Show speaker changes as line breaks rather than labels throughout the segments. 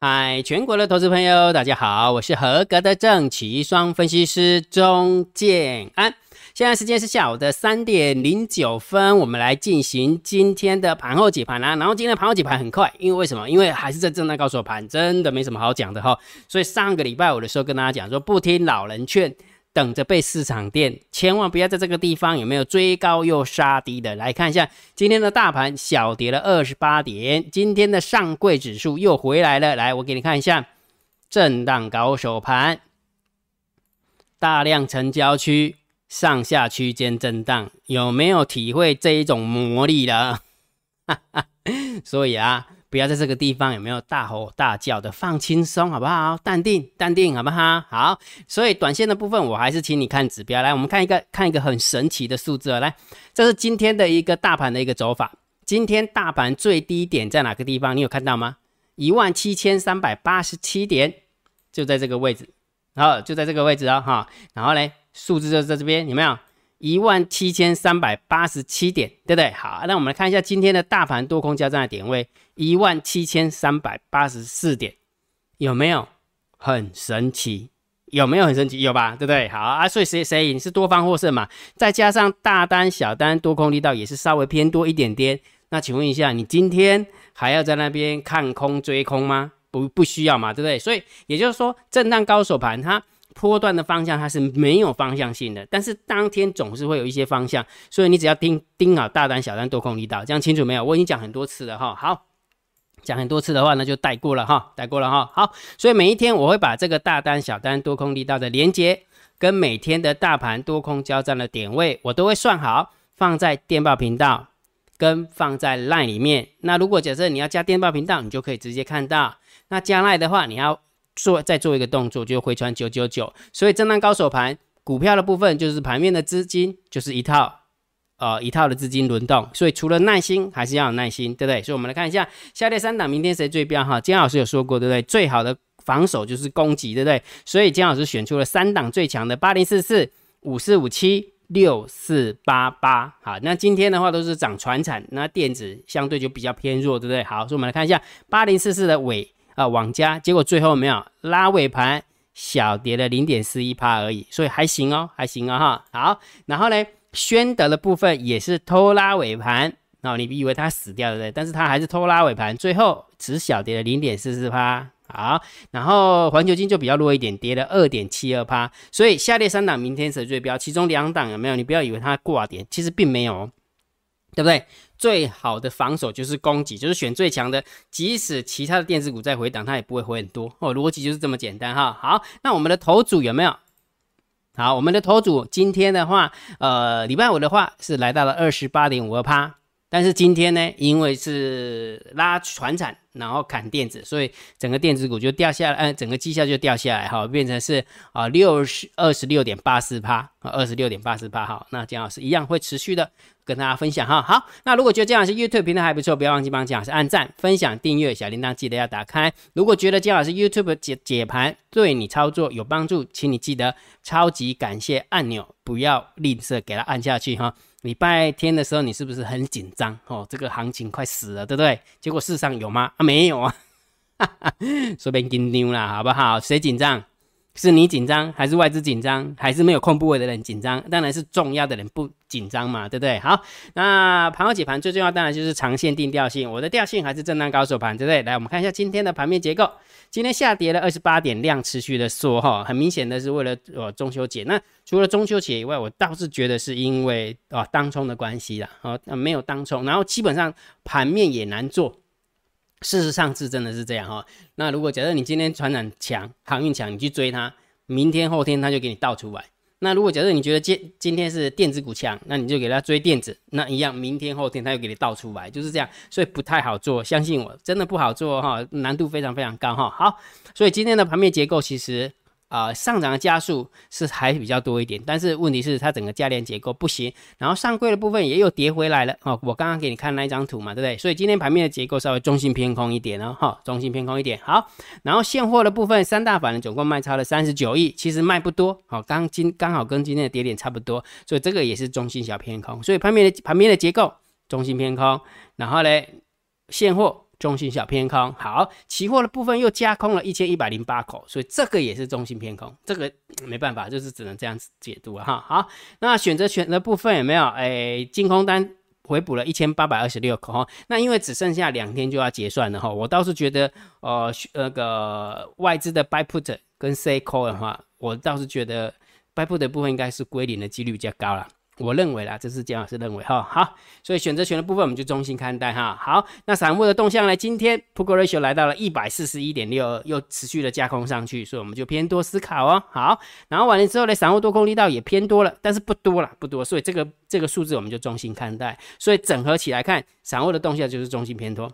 嗨，全国的投资朋友，大家好，我是合格的正奇双分析师钟建安。现在时间是下午的三点零九分，我们来进行今天的盘后解盘啦。然后今天的盘后解盘很快，因为为什么？因为还是在震荡高手盘，真的没什么好讲的哈。所以上个礼拜五的时候跟大家讲说，不听老人劝。等着被市场垫，千万不要在这个地方有没有追高又杀低的？来看一下今天的大盘小跌了二十八点，今天的上柜指数又回来了。来，我给你看一下震荡高手盘，大量成交区，上下区间震荡，有没有体会这一种魔力了？所以啊。不要在这个地方有没有大吼大叫的，放轻松好不好？淡定淡定好不好？好，所以短线的部分我还是请你看指标来，我们看一个看一个很神奇的数字啊来，这是今天的一个大盘的一个走法。今天大盘最低点在哪个地方？你有看到吗？一万七千三百八十七点，就在这个位置，然后就在这个位置哦哈，然后嘞，数字就在这边，有没有？一万七千三百八十七点，对不对？好，那我们来看一下今天的大盘多空交战的点位，一万七千三百八十四点，有没有很神奇？有没有很神奇？有吧？对不对？好啊，所以谁谁赢是多方获胜嘛？再加上大单、小单多空力道也是稍微偏多一点点。那请问一下，你今天还要在那边看空追空吗？不，不需要嘛，对不对？所以也就是说，震荡高手盘它。波段的方向它是没有方向性的，但是当天总是会有一些方向，所以你只要盯盯好大单、小单、多空力道，这样清楚没有？我已经讲很多次了哈。好，讲很多次的话那就带过了哈，带过了哈。好，所以每一天我会把这个大单、小单、多空力道的连接，跟每天的大盘多空交战的点位，我都会算好，放在电报频道跟放在 LINE 里面。那如果假设你要加电报频道，你就可以直接看到；那加 LINE 的话，你要。做再做一个动作，就回传九九九。所以震荡高手盘股票的部分，就是盘面的资金，就是一套呃一套的资金轮动。所以除了耐心，还是要有耐心，对不对？所以我们来看一下下列三档，明天谁最标哈？金老师有说过，对不对？最好的防守就是攻击，对不对？所以金老师选出了三档最强的八零四四、五四五七、六四八八。好，那今天的话都是涨船产，那电子相对就比较偏弱，对不对？好，所以我们来看一下八零四四的尾。啊，网加结果最后没有拉尾盘，小跌了零点四一趴而已，所以还行哦，还行啊哈。好，然后呢，宣德的部分也是偷拉尾盘，哦，你以为它死掉了对？但是它还是偷拉尾盘，最后只小跌了零点四四趴。好，然后环球金就比较弱一点，跌了二点七二趴。所以下列三档明天谁最标？其中两档有没有？你不要以为它挂点，其实并没有，对不对？最好的防守就是攻击，就是选最强的，即使其他的电子股再回档，它也不会回很多哦。逻辑就是这么简单哈。好，那我们的头组有没有？好，我们的头组今天的话，呃，礼拜五的话是来到了二十八点五二趴，但是今天呢，因为是拉船产，然后砍电子，所以整个电子股就掉下来，嗯，整个绩效就掉下来哈，变成是啊六十二十六点八四趴，二十六点八四趴哈。那姜老师一样会持续的。跟大家分享哈，好，那如果觉得姜老师 YouTube 频道还不错，不要忘记帮姜老师按赞、分享、订阅，小铃铛记得要打开。如果觉得姜老师 YouTube 解解盘对你操作有帮助，请你记得超级感谢按钮，不要吝啬给它按下去哈。礼拜天的时候你是不是很紧张哦？这个行情快死了，对不对？结果事实上有吗？啊，没有啊，说别紧张啦，好不好？谁紧张？是你紧张，还是外资紧张，还是没有控部位的人紧张？当然是重要的人不紧张嘛，对不对？好，那盘后解盘最重要当然就是长线定调性。我的调性还是震荡高手盘，对不对？来，我们看一下今天的盘面结构。今天下跌了二十八点，量持续的缩哈，很明显的是为了呃中秋节。那除了中秋节以外，我倒是觉得是因为啊当冲的关系啦，哦，没有当冲，然后基本上盘面也难做。事实上是真的是这样哈。那如果假设你今天传染强、航运强，你去追它，明天后天它就给你倒出来。那如果假设你觉得今今天是电子股强，那你就给它追电子，那一样，明天后天它又给你倒出来，就是这样。所以不太好做，相信我，真的不好做哈，难度非常非常高哈。好，所以今天的盘面结构其实。啊，上涨的加速是还比较多一点，但是问题是它整个价链结构不行，然后上柜的部分也有跌回来了哦。我刚刚给你看那一张图嘛，对不对？所以今天盘面的结构稍微中性偏空一点哦，哈，中性偏空一点。好，然后现货的部分，三大板总共卖超了三十九亿，其实卖不多，好，刚今刚好跟今天的跌点差不多，所以这个也是中性小偏空。所以盘面的盘面的结构中性偏空，然后呢，现货中性小偏空。好，期货的部分又加空了一千一百零八口，所以这个也是中性偏空。这个没办法，就是只能这样子解读了哈。好，那选择权的部分有没有？哎，净空单回补了一千八百二十六口哈。那因为只剩下两天就要结算了哈，我倒是觉得，呃，那个外资的 buy put 跟 say call 的话，我倒是觉得 buy put 的部分应该是归零的几率比较高了。我认为啦，这是姜老师认为哈，好，所以选择权的部分我们就中心看待哈。好，那散户的动向呢？今天 p u t ratio 来到了一百四十一点六，又持续的加空上去，所以我们就偏多思考哦。好，然后完了之后呢，散户多空力道也偏多了，但是不多了，不多，所以这个这个数字我们就中心看待。所以整合起来看，散户的动向就是中心偏多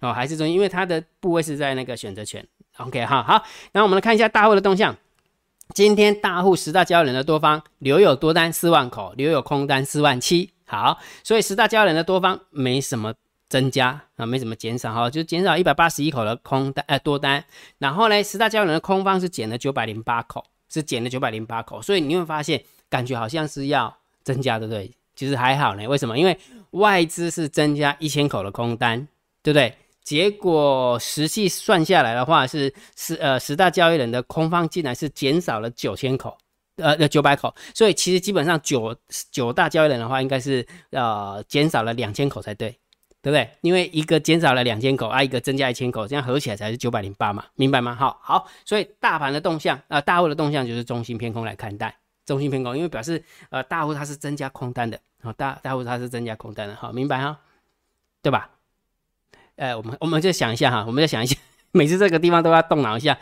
哦，还是中心，因为它的部位是在那个选择权。OK 哈，好，那我们来看一下大户的动向。今天大户十大交易人的多方留有多单四万口，留有空单四万七。好，所以十大交易人的多方没什么增加啊，没什么减少哈，就减少一百八十一口的空单呃多单。然后呢，十大交易人的空方是减了九百零八口，是减了九百零八口。所以你会发现，感觉好像是要增加，对不对？其实还好呢。为什么？因为外资是增加一千口的空单，对不对？结果实际算下来的话，是十呃十大交易人的空方竟然是减少了九千口，呃呃九百口，所以其实基本上九九大交易人的话，应该是呃减少了两千口才对，对不对？因为一个减少了两千口，啊一个增加一千口，这样合起来才是九百零八嘛，明白吗？好，好，所以大盘的动向啊，大户的动向就是中心偏空来看待，中心偏空，因为表示呃大户它是增加空单的，好大大户它是增加空单的，好明白哈，对吧？呃，我们我们就想一下哈，我们就想一下，每次这个地方都要动脑一下。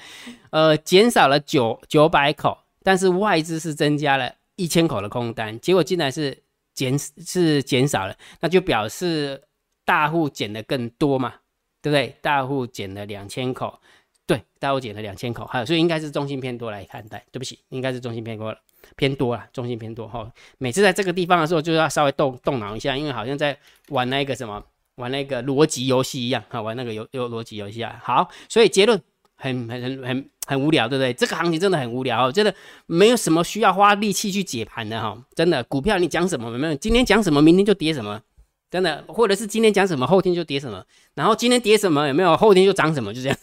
呃，减少了九九百口，但是外资是增加了一千口的空单，结果竟然是减是减少了，那就表示大户减的更多嘛，对不对？大户减了两千口，对，大户减了两千口，还有所以应该是中心偏多来看待，对不起，应该是中心偏多了，偏多了，中心偏多哈。每次在这个地方的时候，就要稍微动动脑一下，因为好像在玩那个什么。玩那个逻辑游戏一样，哈，玩那个游游逻辑游戏啊。好，所以结论很很很很很无聊，对不对？这个行情真的很无聊，真的没有什么需要花力气去解盘的哈。真的，股票你讲什么没有？今天讲什么，明天就跌什么，真的，或者是今天讲什么，后天就跌什么，然后今天跌什么有没有？后天就涨什么，就这样。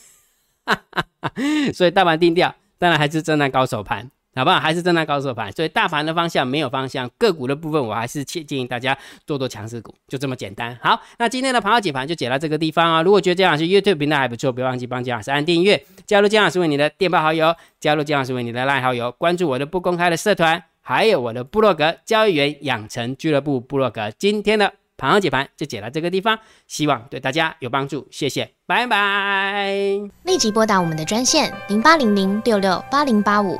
所以大盘定调，当然还是震荡高手盘。好不好？还是震荡高手盘，所以大盘的方向没有方向，个股的部分我还是建建议大家做做强势股，就这么简单。好，那今天的盘号解盘就解到这个地方啊。如果觉得姜老师 YouTube 频道还不错，别忘记帮姜老师按订阅，加入姜老师为你的电报好友，加入姜老师为你的赖好友，关注我的不公开的社团，还有我的部落格交易员养成俱乐部部落格。今天的盘号解盘就解到这个地方，希望对大家有帮助，谢谢，拜拜。
立即拨打我们的专线零八零零六六八零八五。